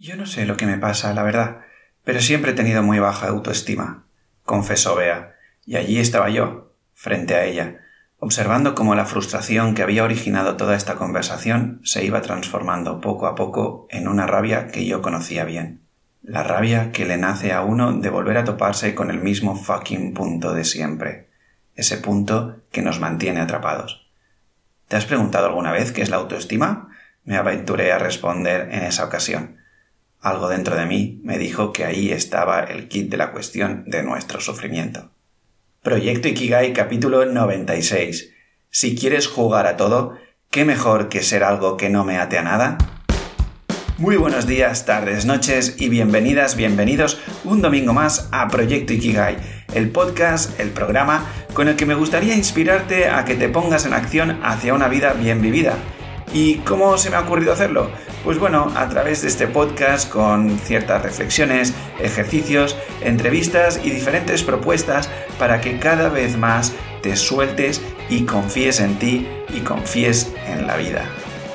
Yo no sé lo que me pasa, la verdad, pero siempre he tenido muy baja autoestima, confesó Bea, y allí estaba yo, frente a ella, observando cómo la frustración que había originado toda esta conversación se iba transformando poco a poco en una rabia que yo conocía bien. La rabia que le nace a uno de volver a toparse con el mismo fucking punto de siempre, ese punto que nos mantiene atrapados. ¿Te has preguntado alguna vez qué es la autoestima? Me aventuré a responder en esa ocasión. Algo dentro de mí me dijo que ahí estaba el kit de la cuestión de nuestro sufrimiento. Proyecto Ikigai capítulo 96. Si quieres jugar a todo, ¿qué mejor que ser algo que no me ate a nada? Muy buenos días, tardes, noches y bienvenidas, bienvenidos un domingo más a Proyecto Ikigai, el podcast, el programa con el que me gustaría inspirarte a que te pongas en acción hacia una vida bien vivida ¿Y cómo se me ha ocurrido hacerlo? Pues bueno, a través de este podcast con ciertas reflexiones, ejercicios, entrevistas y diferentes propuestas para que cada vez más te sueltes y confíes en ti y confíes en la vida.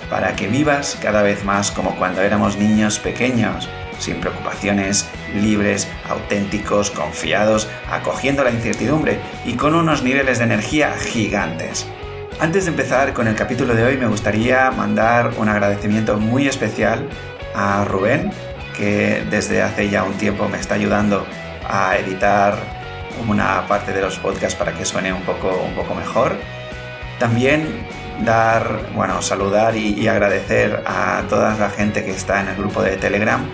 Para que vivas cada vez más como cuando éramos niños pequeños, sin preocupaciones, libres, auténticos, confiados, acogiendo la incertidumbre y con unos niveles de energía gigantes. Antes de empezar con el capítulo de hoy me gustaría mandar un agradecimiento muy especial a Rubén, que desde hace ya un tiempo me está ayudando a editar una parte de los podcasts para que suene un poco, un poco mejor. También dar, bueno, saludar y, agradecer a toda la gente que está en el grupo de Telegram,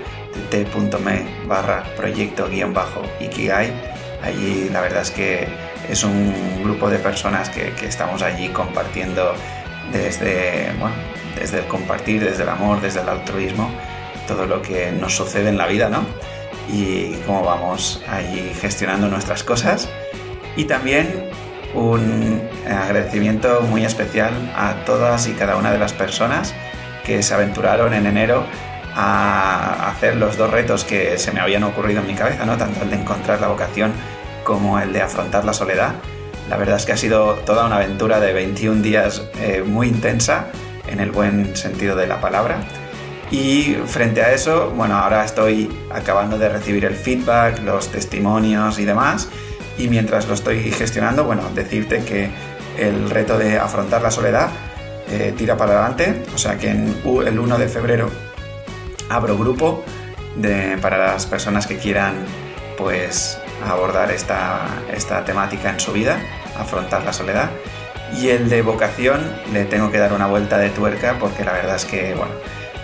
t.me barra proyecto guion bajo Ikigai. Allí la verdad es que es un grupo de personas que, estamos allí compartiendo desde, desde el compartir, desde el amor, desde el altruismo, todo lo que nos sucede en la vida, ¿no? Y cómo vamos allí gestionando nuestras cosas. Y también un agradecimiento muy especial a todas y cada una de las personas que se aventuraron en enero a hacer los dos retos que se me habían ocurrido en mi cabeza, ¿no? Tanto el de encontrar la vocación como el de afrontar la soledad. La verdad es que ha sido toda una aventura de 21 días eh, muy intensa, en el buen sentido de la palabra. Y frente a eso, bueno, ahora estoy acabando de recibir el feedback, los testimonios y demás. Y mientras lo estoy gestionando, bueno, decirte que el reto de afrontar la soledad eh, tira para adelante. O sea que el 1 de febrero abro grupo para las personas que quieran pues abordar esta, esta temática en su vida, afrontar la soledad. Y el de vocación le tengo que dar una vuelta de tuerca porque la verdad es que bueno,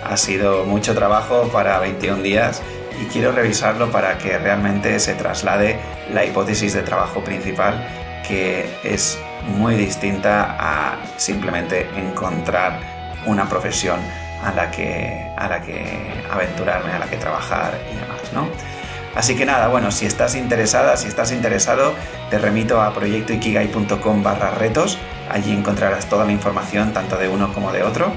ha sido mucho trabajo para 21 días y quiero revisarlo para que realmente se traslade la hipótesis de trabajo principal que es muy distinta a simplemente encontrar una profesión a la que, a la que aventurarme, a la que trabajar y demás, ¿no? Así que nada, bueno, si estás interesada, si estás interesado, te remito a proyectoikigai.com barra retos. Allí encontrarás toda la información, tanto de uno como de otro.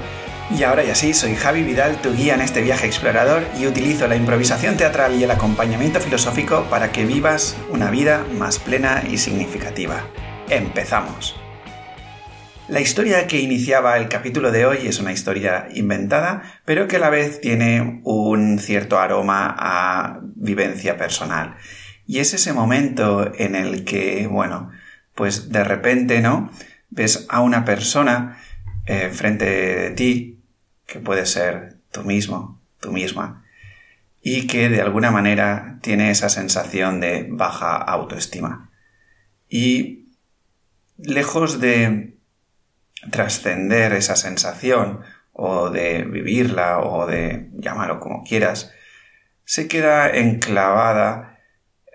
Y ahora ya sí, soy Javi Vidal, tu guía en este viaje explorador y utilizo la improvisación teatral y el acompañamiento filosófico para que vivas una vida más plena y significativa. ¡Empezamos! La historia que iniciaba el capítulo de hoy es una historia inventada, pero que a la vez tiene un cierto aroma a vivencia personal. Y es ese momento en el que, bueno, pues de repente, ¿no? Ves a una persona eh, frente de ti, que puede ser tú mismo, tú misma, y que de alguna manera tiene esa sensación de baja autoestima. Y lejos de trascender esa sensación o de vivirla o de llamarlo como quieras, se queda enclavada,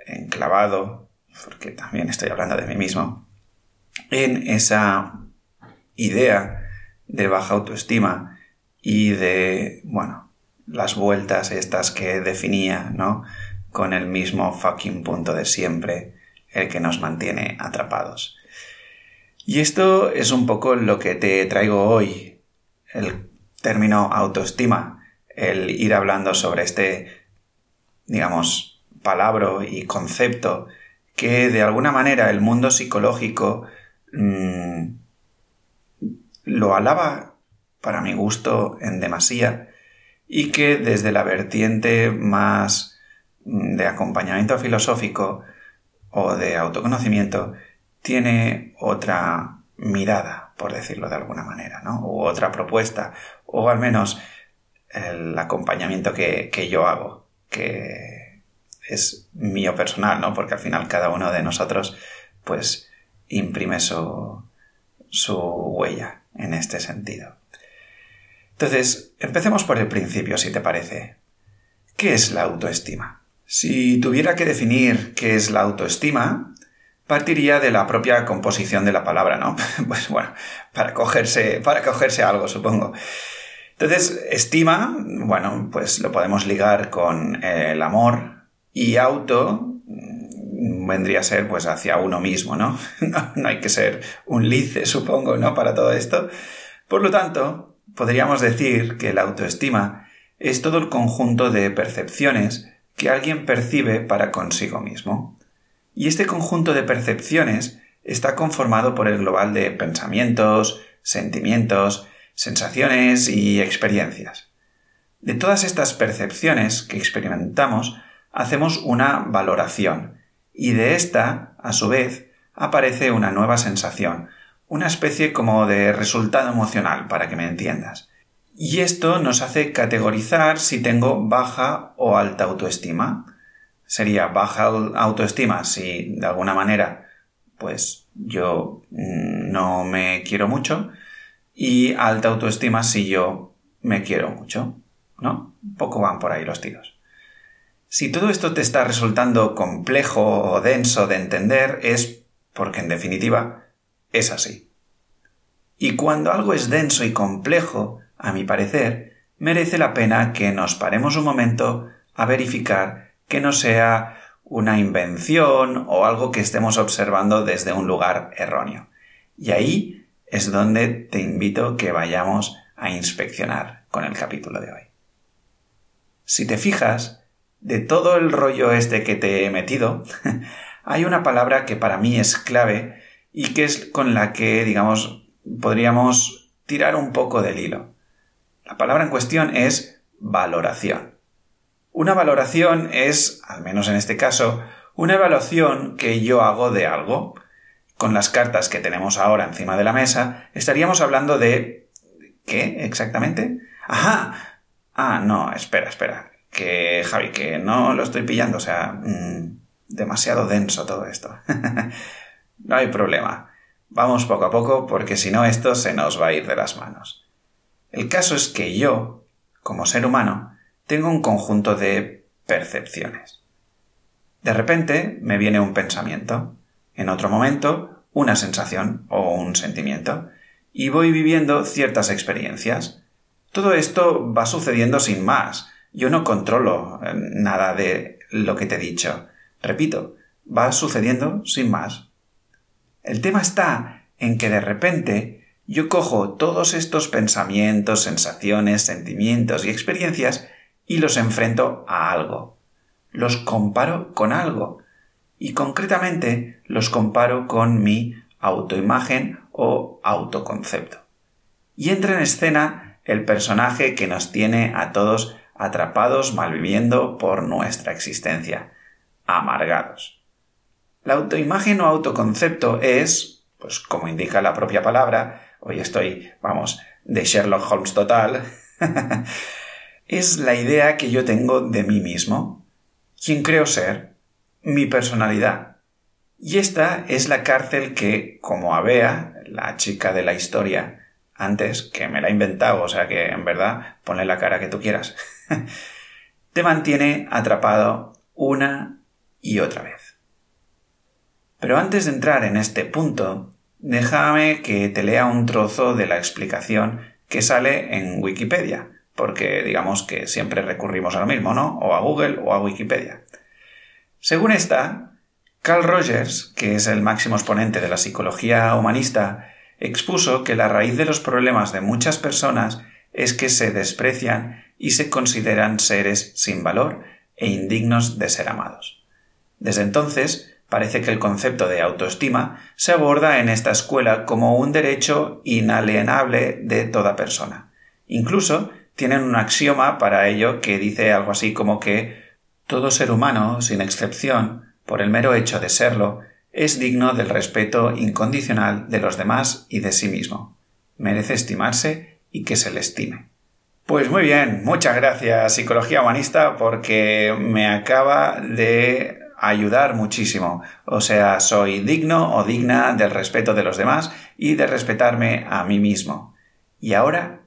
enclavado, porque también estoy hablando de mí mismo, en esa idea de baja autoestima y de, bueno, las vueltas estas que definía, ¿no? Con el mismo fucking punto de siempre, el que nos mantiene atrapados. Y esto es un poco lo que te traigo hoy, el término autoestima, el ir hablando sobre este, digamos, palabra y concepto que de alguna manera el mundo psicológico mm, lo alaba para mi gusto en demasía y que desde la vertiente más de acompañamiento filosófico o de autoconocimiento tiene otra mirada, por decirlo de alguna manera, ¿no? U otra propuesta, o al menos el acompañamiento que, que yo hago, que es mío personal, ¿no? Porque al final cada uno de nosotros, pues, imprime su, su huella en este sentido. Entonces, empecemos por el principio, si te parece. ¿Qué es la autoestima? Si tuviera que definir qué es la autoestima, partiría de la propia composición de la palabra, ¿no? Pues bueno, para cogerse, para cogerse algo, supongo. Entonces, estima, bueno, pues lo podemos ligar con el amor y auto mm, vendría a ser pues hacia uno mismo, ¿no? No, no hay que ser un lice, supongo, ¿no? Para todo esto. Por lo tanto, podríamos decir que la autoestima es todo el conjunto de percepciones que alguien percibe para consigo mismo. Y este conjunto de percepciones está conformado por el global de pensamientos, sentimientos, sensaciones y experiencias. De todas estas percepciones que experimentamos, hacemos una valoración, y de esta, a su vez, aparece una nueva sensación, una especie como de resultado emocional, para que me entiendas. Y esto nos hace categorizar si tengo baja o alta autoestima. Sería baja autoestima si de alguna manera pues yo mm, no me quiero mucho y alta autoestima si yo me quiero mucho, ¿no? Un poco van por ahí los tiros. Si todo esto te está resultando complejo o denso de entender es porque en definitiva es así. Y cuando algo es denso y complejo, a mi parecer, merece la pena que nos paremos un momento a verificar que no sea una invención o algo que estemos observando desde un lugar erróneo. Y ahí es donde te invito que vayamos a inspeccionar con el capítulo de hoy. Si te fijas, de todo el rollo este que te he metido, hay una palabra que para mí es clave y que es con la que, digamos, podríamos tirar un poco del hilo. La palabra en cuestión es valoración. Una valoración es, al menos en este caso, una evaluación que yo hago de algo, con las cartas que tenemos ahora encima de la mesa, estaríamos hablando de... ¿Qué exactamente? ¡Ajá! Ah, no, espera, espera. Que, Javi, que no lo estoy pillando, o sea, mm, demasiado denso todo esto. no hay problema. Vamos poco a poco porque si no esto se nos va a ir de las manos. El caso es que yo, como ser humano, tengo un conjunto de percepciones. De repente me viene un pensamiento en otro momento una sensación o un sentimiento, y voy viviendo ciertas experiencias. Todo esto va sucediendo sin más. Yo no controlo eh, nada de lo que te he dicho. Repito, va sucediendo sin más. El tema está en que de repente yo cojo todos estos pensamientos, sensaciones, sentimientos y experiencias y los enfrento a algo. Los comparo con algo y concretamente los comparo con mi autoimagen o autoconcepto. Y entra en escena el personaje que nos tiene a todos atrapados malviviendo por nuestra existencia, amargados. La autoimagen o autoconcepto es, pues como indica la propia palabra, hoy estoy, vamos, de Sherlock Holmes total, es la idea que yo tengo de mí mismo, quien creo ser, mi personalidad. Y esta es la cárcel que, como Abea, la chica de la historia, antes, que me la he inventado, o sea que en verdad ponle la cara que tú quieras, te mantiene atrapado una y otra vez. Pero antes de entrar en este punto, déjame que te lea un trozo de la explicación que sale en Wikipedia, porque digamos que siempre recurrimos a lo mismo, ¿no? O a Google o a Wikipedia. Según esta, Carl Rogers, que es el máximo exponente de la psicología humanista, expuso que la raíz de los problemas de muchas personas es que se desprecian y se consideran seres sin valor e indignos de ser amados. Desde entonces, parece que el concepto de autoestima se aborda en esta escuela como un derecho inalienable de toda persona. Incluso tienen un axioma para ello que dice algo así como que todo ser humano, sin excepción, por el mero hecho de serlo, es digno del respeto incondicional de los demás y de sí mismo. Merece estimarse y que se le estime. Pues muy bien, muchas gracias Psicología Humanista porque me acaba de ayudar muchísimo. O sea, soy digno o digna del respeto de los demás y de respetarme a mí mismo. ¿Y ahora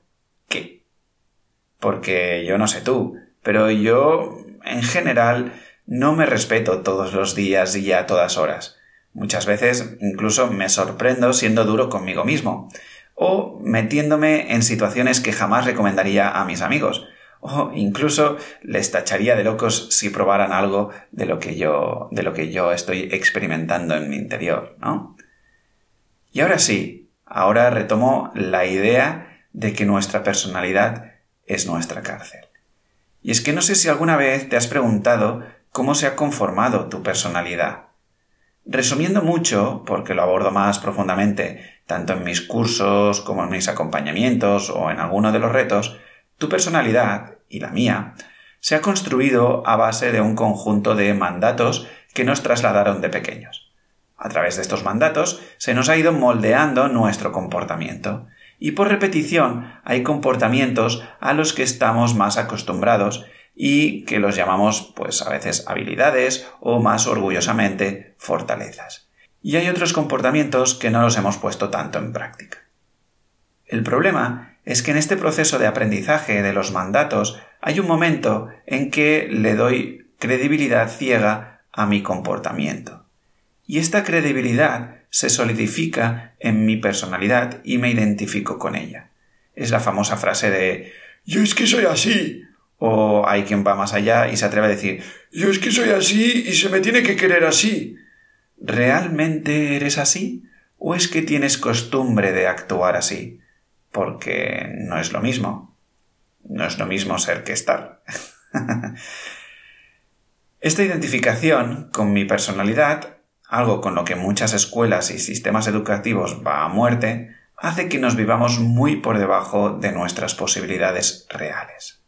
qué? Porque yo no sé tú, pero yo en general no me respeto todos los días y a todas horas. Muchas veces incluso me sorprendo siendo duro conmigo mismo, o metiéndome en situaciones que jamás recomendaría a mis amigos, o incluso les tacharía de locos si probaran algo de lo que yo, de lo que yo estoy experimentando en mi interior, ¿no? Y ahora sí, ahora retomo la idea de que nuestra personalidad es nuestra cárcel. Y es que no sé si alguna vez te has preguntado cómo se ha conformado tu personalidad. Resumiendo mucho, porque lo abordo más profundamente, tanto en mis cursos como en mis acompañamientos o en alguno de los retos, tu personalidad, y la mía, se ha construido a base de un conjunto de mandatos que nos trasladaron de pequeños. A través de estos mandatos se nos ha ido moldeando nuestro comportamiento, y por repetición hay comportamientos a los que estamos más acostumbrados y que los llamamos pues a veces habilidades o más orgullosamente fortalezas. Y hay otros comportamientos que no los hemos puesto tanto en práctica. El problema es que en este proceso de aprendizaje de los mandatos hay un momento en que le doy credibilidad ciega a mi comportamiento. Y esta credibilidad se solidifica en mi personalidad y me identifico con ella. Es la famosa frase de yo es que soy así. O hay quien va más allá y se atreve a decir yo es que soy así y se me tiene que querer así. ¿Realmente eres así? ¿O es que tienes costumbre de actuar así? Porque no es lo mismo. No es lo mismo ser que estar. Esta identificación con mi personalidad algo con lo que muchas escuelas y sistemas educativos va a muerte, hace que nos vivamos muy por debajo de nuestras posibilidades reales.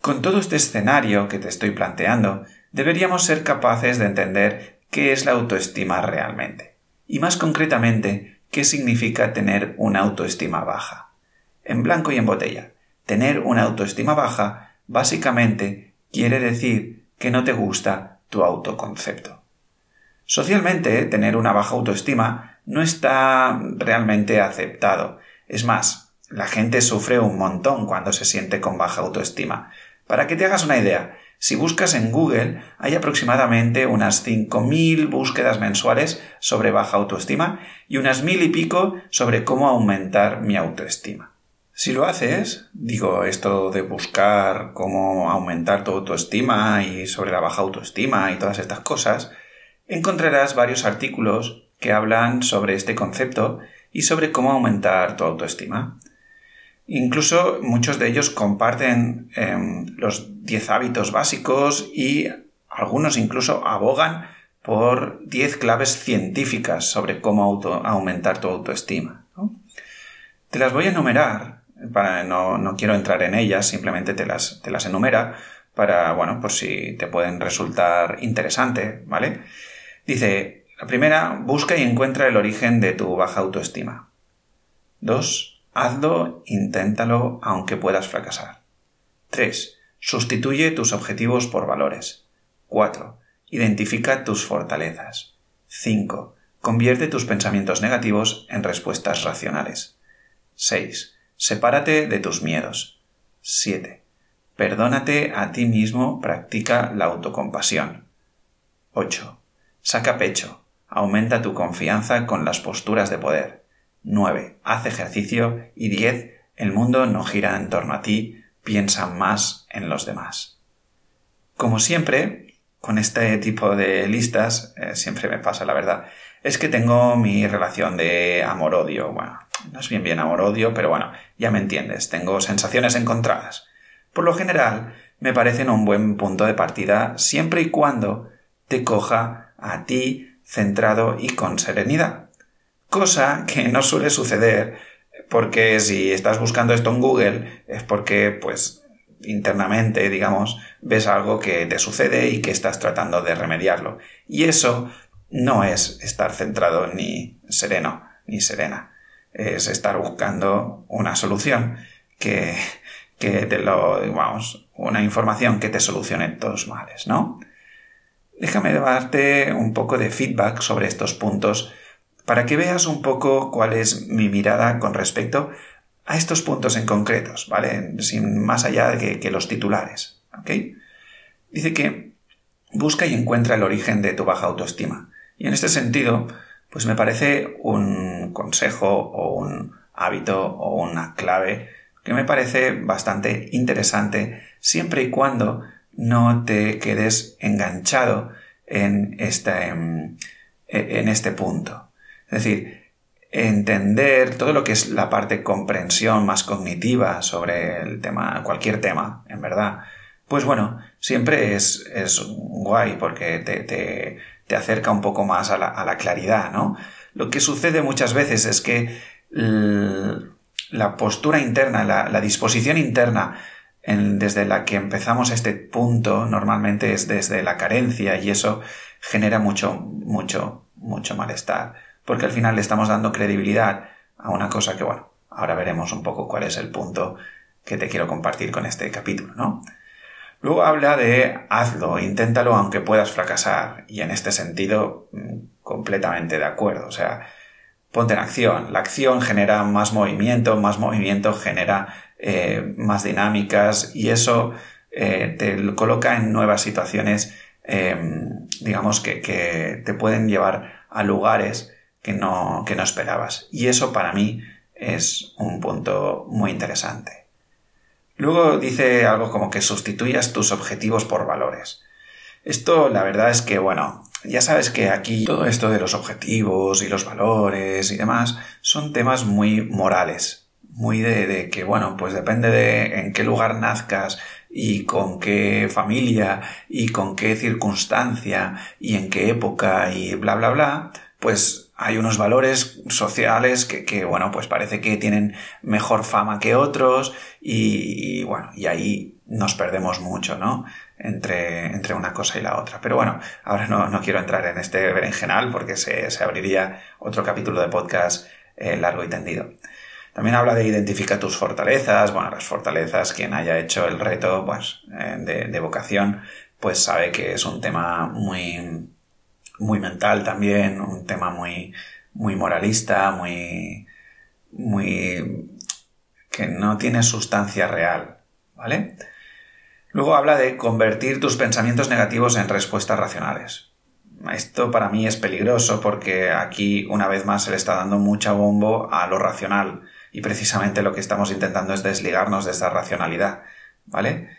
Con todo este escenario que te estoy planteando, deberíamos ser capaces de entender qué es la autoestima realmente, y más concretamente, qué significa tener una autoestima baja. En blanco y en botella, tener una autoestima baja básicamente quiere decir que no te gusta tu autoconcepto. Socialmente, tener una baja autoestima no está realmente aceptado. Es más, la gente sufre un montón cuando se siente con baja autoestima. Para que te hagas una idea, si buscas en Google, hay aproximadamente unas 5.000 búsquedas mensuales sobre baja autoestima y unas mil y pico sobre cómo aumentar mi autoestima. Si lo haces, digo esto de buscar cómo aumentar tu autoestima y sobre la baja autoestima y todas estas cosas, encontrarás varios artículos que hablan sobre este concepto y sobre cómo aumentar tu autoestima. Incluso muchos de ellos comparten em, los 10 hábitos básicos y algunos incluso abogan por 10 claves científicas sobre cómo aumentar tu autoestima. Te las voy a enumerar no, quiero entrar en ellas, simplemente te las, te las enumera para, bueno, por si te pueden resultar interesante, ¿vale? Dice, la primera, busca y encuentra el origen de tu baja autoestima. Dos, hazlo, inténtalo, aunque puedas fracasar. Tres, sustituye tus objetivos por valores. Cuatro, identifica tus fortalezas. Cinco, convierte tus pensamientos negativos en respuestas racionales. Seis, Sepárate de tus miedos. 7. Perdónate a ti mismo, practica la autocompasión. 8. Saca pecho. Aumenta tu confianza con las posturas de poder. 9. Haz ejercicio. Y 10. El mundo no gira en torno a ti, piensa más en los demás. Como siempre, con este tipo de listas, eh, siempre me pasa la verdad, es que tengo mi relación de amor-odio. Bueno, no es bien bien amor-odio, pero bueno, ya me entiendes, tengo sensaciones encontradas. Por lo general, me parecen un buen punto de partida siempre y cuando te coja a ti centrado y con serenidad. Cosa que no suele suceder porque si estás buscando esto en Google es porque, pues, internamente, digamos, ves algo que te sucede y que estás tratando de remediarlo. Y eso no es estar centrado ni sereno ni serena. Es estar buscando una solución que, que te lo, vamos, una información que te solucione todos males, ¿no? Déjame darte un poco de feedback sobre estos puntos para que veas un poco cuál es mi mirada con respecto a estos puntos en concretos, ¿vale? Sin más allá de que, los titulares, ¿ok? Dice que busca y encuentra el origen de tu baja autoestima. Y en este sentido, pues me parece un consejo o un hábito o una clave que me parece bastante interesante siempre y cuando no te quedes enganchado en este, en este punto. Es decir, entender todo lo que es la parte comprensión más cognitiva sobre el tema, cualquier tema, en verdad, pues bueno, siempre es, es guay porque te, te, te, acerca un poco más a la, claridad, ¿no? Lo que sucede muchas veces es que la postura interna, la, la disposición interna desde la que empezamos este punto normalmente es desde la carencia y eso genera mucho, mucho, mucho malestar, porque al final le estamos dando credibilidad a una cosa que, bueno, ahora veremos un poco cuál es el punto que te quiero compartir con este capítulo, ¿no? Luego habla de hazlo, inténtalo aunque puedas fracasar, y en este sentido mm, completamente de acuerdo, o sea, ponte en acción. La acción genera más movimiento, más movimiento genera eh, más dinámicas y eso eh, te coloca en nuevas situaciones, em, digamos, que, que, te pueden llevar a lugares que no, que no esperabas. Y eso para mí es un punto muy interesante. Luego dice algo como que sustituyas tus objetivos por valores. Esto la verdad es que, bueno, ya sabes que aquí todo esto de los objetivos y los valores y demás son temas muy morales, muy de, que, bueno, pues depende de en qué lugar nazcas y con qué familia y con qué circunstancia y en qué época y bla, bla, bla, pues hay unos valores sociales que, que bueno, pues parece que tienen mejor fama que otros y, bueno, y ahí nos perdemos mucho, ¿no? entre, entre una cosa y la otra. Pero bueno, ahora no, no quiero entrar en este berenjenal porque se, se abriría otro capítulo de podcast eh, largo y tendido. También habla de identificar tus fortalezas. Bueno, las fortalezas, quien haya hecho el reto pues, eh, de, de, vocación, pues sabe que es un tema muy, muy mental también, un tema muy, muy moralista, muy, muy, que no tiene sustancia real, ¿vale? Luego habla de convertir tus pensamientos negativos en respuestas racionales. Esto para mí es peligroso porque aquí una vez más se le está dando mucha bombo a lo racional y precisamente lo que estamos intentando es desligarnos de esa racionalidad, ¿vale?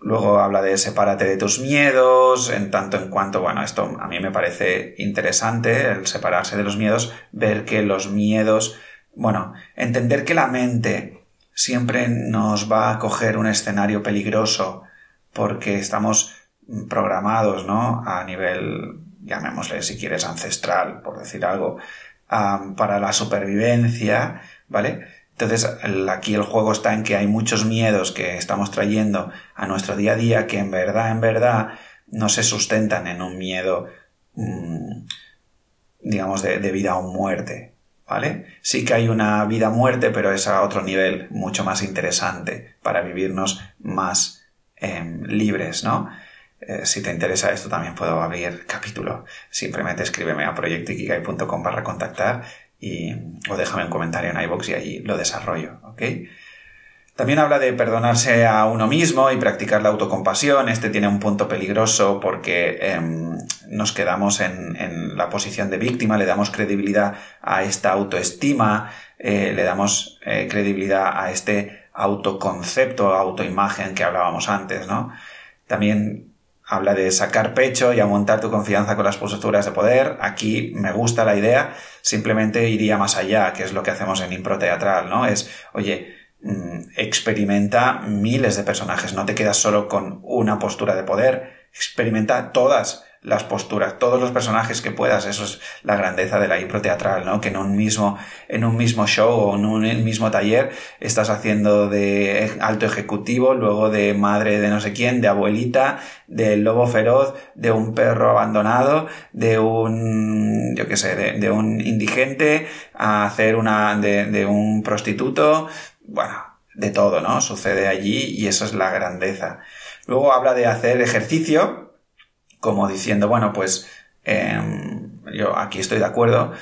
Luego habla de sepárate de tus miedos, en tanto en cuanto, bueno, esto a mí me parece interesante, el separarse de los miedos, ver que los miedos, bueno, entender que la mente siempre nos va a coger un escenario peligroso porque estamos programados, ¿no? A nivel, llamémosle si quieres, ancestral, por decir algo, para la supervivencia, ¿vale? Entonces, aquí el juego está en que hay muchos miedos que estamos trayendo a nuestro día a día que en verdad, en verdad, no se sustentan en un miedo, mm, digamos, de, vida o muerte, ¿vale? Sí que hay una vida-muerte, pero es a otro nivel mucho más interesante para vivirnos más em, libres, ¿no? Eh, si te interesa esto también puedo abrir capítulo. Simplemente escríbeme a proyectikigai.com para contactar y, o déjame un comentario en iBox y allí lo desarrollo, ¿ok? También habla de perdonarse a uno mismo y practicar la autocompasión. Este tiene un punto peligroso porque em, nos quedamos en, la posición de víctima, le damos credibilidad a esta autoestima, eh, le damos eh, credibilidad a este autoconcepto, autoimagen que hablábamos antes, ¿no? También habla de sacar pecho y aumentar tu confianza con las posturas de poder. Aquí me gusta la idea, simplemente iría más allá, que es lo que hacemos en impro teatral, ¿no? Es, oye, Mm, experimenta miles de personajes, no te quedas solo con una postura de poder, experimenta todas las posturas, todos los personajes que puedas, eso es la grandeza de la impro teatral, ¿no? Que en un mismo, en un mismo show o en un mismo taller estás haciendo de alto ejecutivo, luego de madre de no sé quién, de abuelita, del lobo feroz, de un perro abandonado, de un, yo qué sé, de, un indigente, a hacer una, de, de un prostituto, bueno, de todo, ¿no? Sucede allí y eso es la grandeza. Luego habla de hacer ejercicio, como diciendo, bueno, pues em, yo aquí estoy de acuerdo,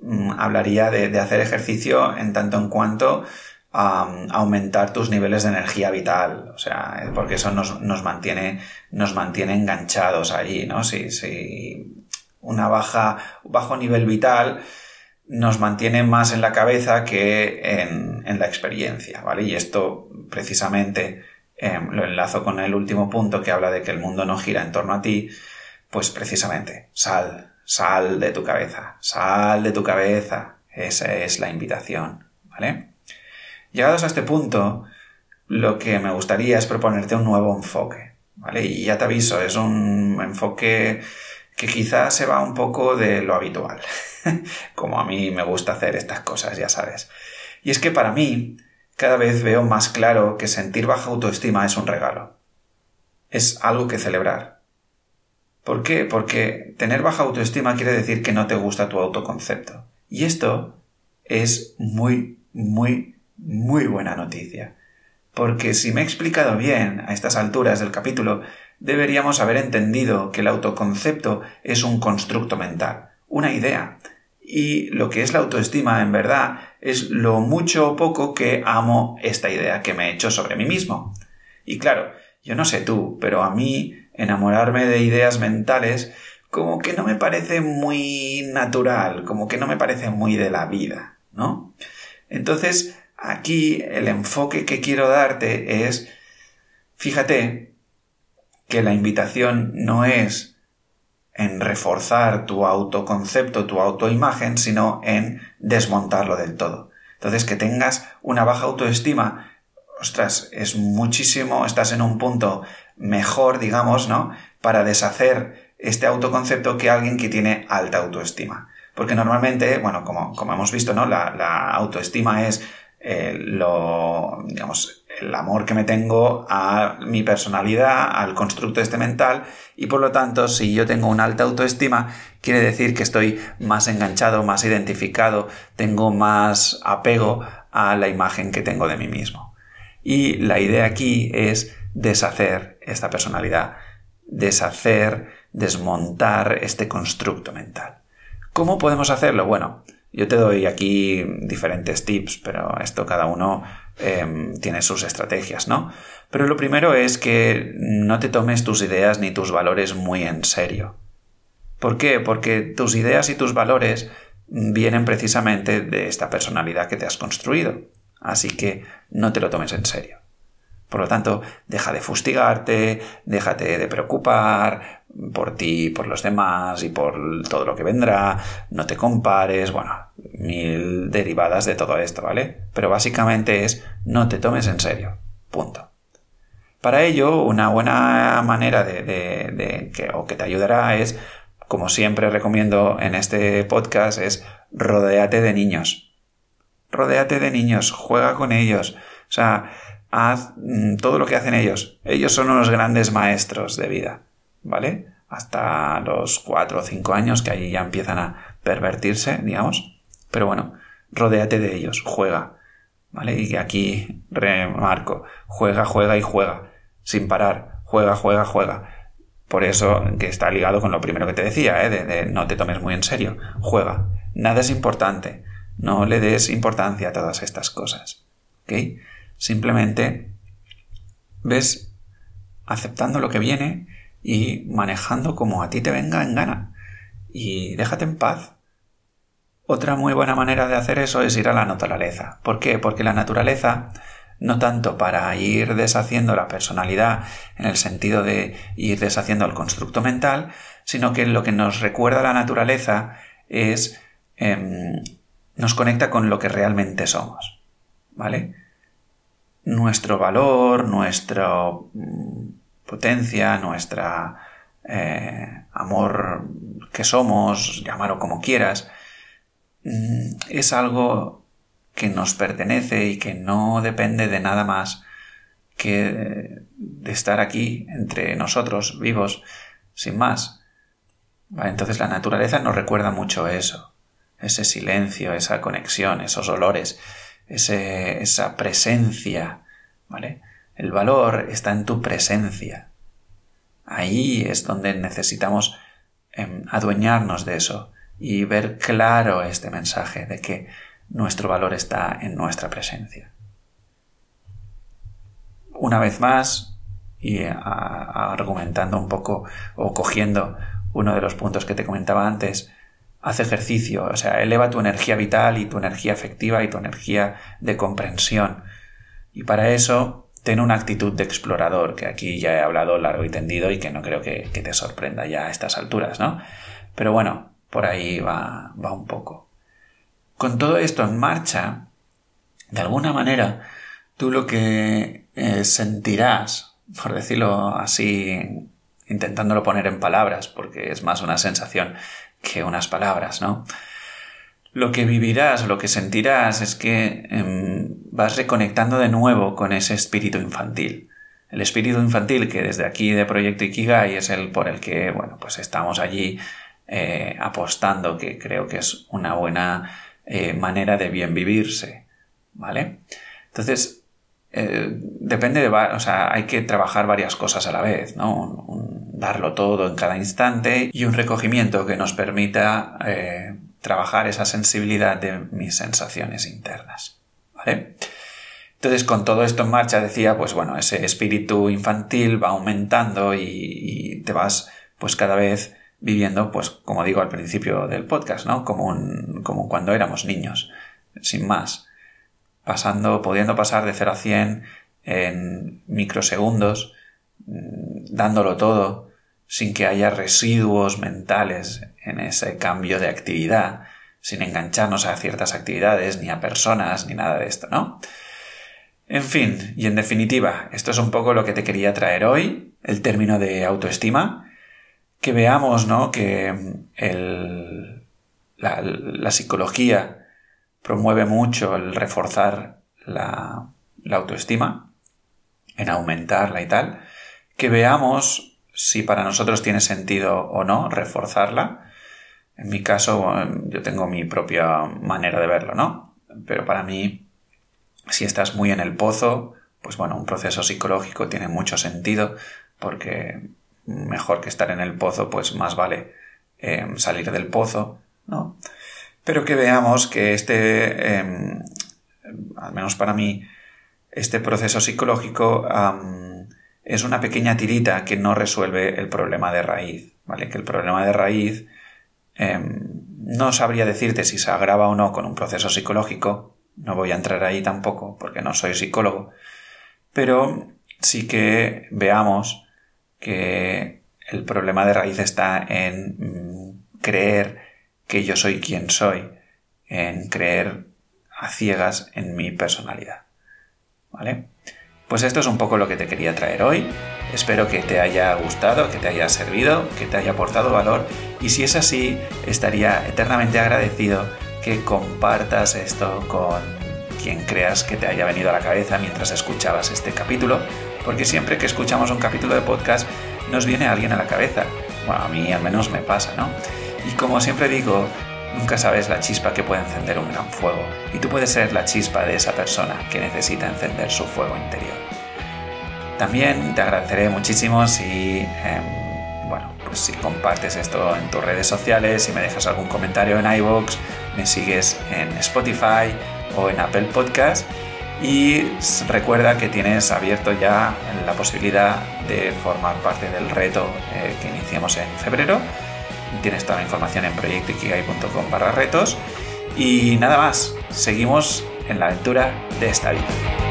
mm, hablaría de, hacer ejercicio en tanto en cuanto a aumentar tus niveles de energía vital, o sea, porque eso nos, mantiene, nos mantiene enganchados ahí, ¿no? Si, si una baja, bajo nivel vital nos mantiene más en la cabeza que en, en la experiencia, ¿vale? Y esto precisamente Em, lo enlazo con el último punto que habla de que el mundo no gira en torno a ti, pues precisamente, sal, sal de tu cabeza, sal de tu cabeza. Esa es la invitación, ¿vale? Llegados a este punto, lo que me gustaría es proponerte un nuevo enfoque, ¿vale? Y ya te aviso, es un enfoque que quizás se va un poco de lo habitual, como a mí me gusta hacer estas cosas, ya sabes. Y es que para mí, cada vez veo más claro que sentir baja autoestima es un regalo. Es algo que celebrar. ¿Por qué? Porque tener baja autoestima quiere decir que no te gusta tu autoconcepto. Y esto es muy, muy, muy buena noticia. Porque si me he explicado bien a estas alturas del capítulo, deberíamos haber entendido que el autoconcepto es un constructo mental, una idea, y lo que es la autoestima en verdad es lo mucho o poco que amo esta idea que me he hecho sobre mí mismo. Y claro, yo no sé tú, pero a mí enamorarme de ideas mentales como que no me parece muy natural, como que no me parece muy de la vida, ¿no? Entonces, aquí el enfoque que quiero darte es, fíjate que la invitación no es en reforzar tu autoconcepto, tu autoimagen, sino en desmontarlo del todo. Entonces, que tengas una baja autoestima, ostras, es muchísimo, estás en un punto mejor, digamos, ¿no? Para deshacer este autoconcepto que alguien que tiene alta autoestima. Porque normalmente, bueno, como, como hemos visto, ¿no? La, autoestima es eh, lo, digamos, el amor que me tengo a mi personalidad, al constructo este mental, y por lo tanto, si yo tengo una alta autoestima, quiere decir que estoy más enganchado, más identificado, tengo más apego a la imagen que tengo de mí mismo. Y la idea aquí es deshacer esta personalidad, deshacer, desmontar este constructo mental. ¿Cómo podemos hacerlo? Bueno, yo te doy aquí diferentes tips, pero esto cada uno em, tiene sus estrategias, ¿no? Pero lo primero es que no te tomes tus ideas ni tus valores muy en serio. ¿Por qué? Porque tus ideas y tus valores vienen precisamente de esta personalidad que te has construido. Así que no te lo tomes en serio. Por lo tanto, deja de fustigarte, déjate de preocupar por ti, por los demás y por todo lo que vendrá, no te compares, bueno, mil derivadas de todo esto, ¿vale? Pero básicamente es no te tomes en serio. Punto. Para ello, una buena manera de, que, o que te ayudará es, como siempre recomiendo en este podcast, es rodéate de niños. Rodéate de niños, juega con ellos. O sea, haz mm, todo lo que hacen ellos. Ellos son unos grandes maestros de vida, ¿vale? Hasta los cuatro o cinco años que ahí ya empiezan a pervertirse, digamos. Pero bueno, rodéate de ellos, juega, ¿vale? Y aquí remarco, juega, juega y juega, sin parar, juega, juega, juega. Por eso que está ligado con lo primero que te decía, ¿eh? de, de no te tomes muy en serio, juega. Nada es importante, no le des importancia a todas estas cosas. ¿Ok? Simplemente ves aceptando lo que viene y manejando como a ti te venga en gana. Y déjate en paz. Otra muy buena manera de hacer eso es ir a la naturaleza. ¿Por qué? Porque la naturaleza, no tanto para ir deshaciendo la personalidad en el sentido de ir deshaciendo el constructo mental, sino que lo que nos recuerda la naturaleza es em, nos conecta con lo que realmente somos. ¿Vale? Nuestro valor, nuestra mm, potencia, nuestra eh, amor que somos, llamarlo como quieras, mm, es algo que nos pertenece y que no depende de nada más que de estar aquí entre nosotros vivos, sin más. Entonces la naturaleza nos recuerda mucho eso, ese silencio, esa conexión, esos olores, esa presencia, ¿vale? El valor está en tu presencia. Ahí es donde necesitamos em, adueñarnos de eso y ver claro este mensaje de que nuestro valor está en nuestra presencia. Una vez más, y argumentando un poco o cogiendo uno de los puntos que te comentaba antes, haz ejercicio, o sea, eleva tu energía vital y tu energía afectiva y tu energía de comprensión. Y para eso ten una actitud de explorador, que aquí ya he hablado largo y tendido y que no creo que, te sorprenda ya a estas alturas, ¿no? Pero bueno, por ahí va, va un poco. Con todo esto en marcha, de alguna manera, tú lo que eh, sentirás, por decirlo así, intentándolo poner en palabras, porque es más una sensación que unas palabras, ¿no? lo que vivirás, lo que sentirás es que em, vas reconectando de nuevo con ese espíritu infantil. El espíritu infantil que desde aquí de Proyecto Ikigai es el por el que, bueno, pues estamos allí eh, apostando, que creo que es una buena eh, manera de bien vivirse, ¿vale? Entonces, eh, depende de, o sea, hay que trabajar varias cosas a la vez, ¿no? Darlo todo en cada instante y un recogimiento que nos permita trabajar esa sensibilidad de mis sensaciones internas. Entonces, con todo esto en marcha, decía, pues bueno, ese espíritu infantil va aumentando y, te vas, pues cada vez viviendo, pues como digo al principio del podcast, ¿no? Como, un, como cuando éramos niños, sin más. Pasando, pudiendo pasar de 0 a 100 en microsegundos, mm, dándolo todo, sin que haya residuos mentales en ese cambio de actividad, sin engancharnos a ciertas actividades, ni a personas, ni nada de esto, ¿no? En fin, y en definitiva, esto es un poco lo que te quería traer hoy, el término de autoestima, que veamos, ¿no? Que el, la, psicología promueve mucho el reforzar la, la autoestima, en aumentarla y tal, que veamos si para nosotros tiene sentido o no reforzarla, en mi caso, yo tengo mi propia manera de verlo, ¿no? Pero para mí, si estás muy en el pozo, pues bueno, un proceso psicológico tiene mucho sentido porque mejor que estar en el pozo, pues más vale eh, salir del pozo, ¿no? Pero que veamos que este, em, al menos para mí, este proceso psicológico es una pequeña tirita que no resuelve el problema de raíz, ¿vale? Que el problema de raíz Em, no sabría decirte si se agrava o no con un proceso psicológico, no voy a entrar ahí tampoco porque no soy psicólogo, pero sí que veamos que el problema de raíz está en mm, creer que yo soy quien soy, en creer a ciegas en mi personalidad. ¿Vale? Pues esto es un poco lo que te quería traer hoy. Espero que te haya gustado, que te haya servido, que te haya aportado valor y si es así, estaría eternamente agradecido que compartas esto con quien creas que te haya venido a la cabeza mientras escuchabas este capítulo, porque siempre que escuchamos un capítulo de podcast nos viene alguien a la cabeza. Bueno, a mí al menos me pasa, ¿no? Y como siempre digo, Nunca sabes la chispa que puede encender un gran fuego y tú puedes ser la chispa de esa persona que necesita encender su fuego interior. También te agradeceré muchísimo si, em, bueno, pues si compartes esto en tus redes sociales, si me dejas algún comentario en iVoox, me sigues en Spotify o en Apple Podcast y recuerda que tienes abierto ya la posibilidad de formar parte del reto eh, que iniciamos en febrero Tienes toda la información en proyectoikigai.com barra retos. Y nada más, seguimos en la aventura de esta vida.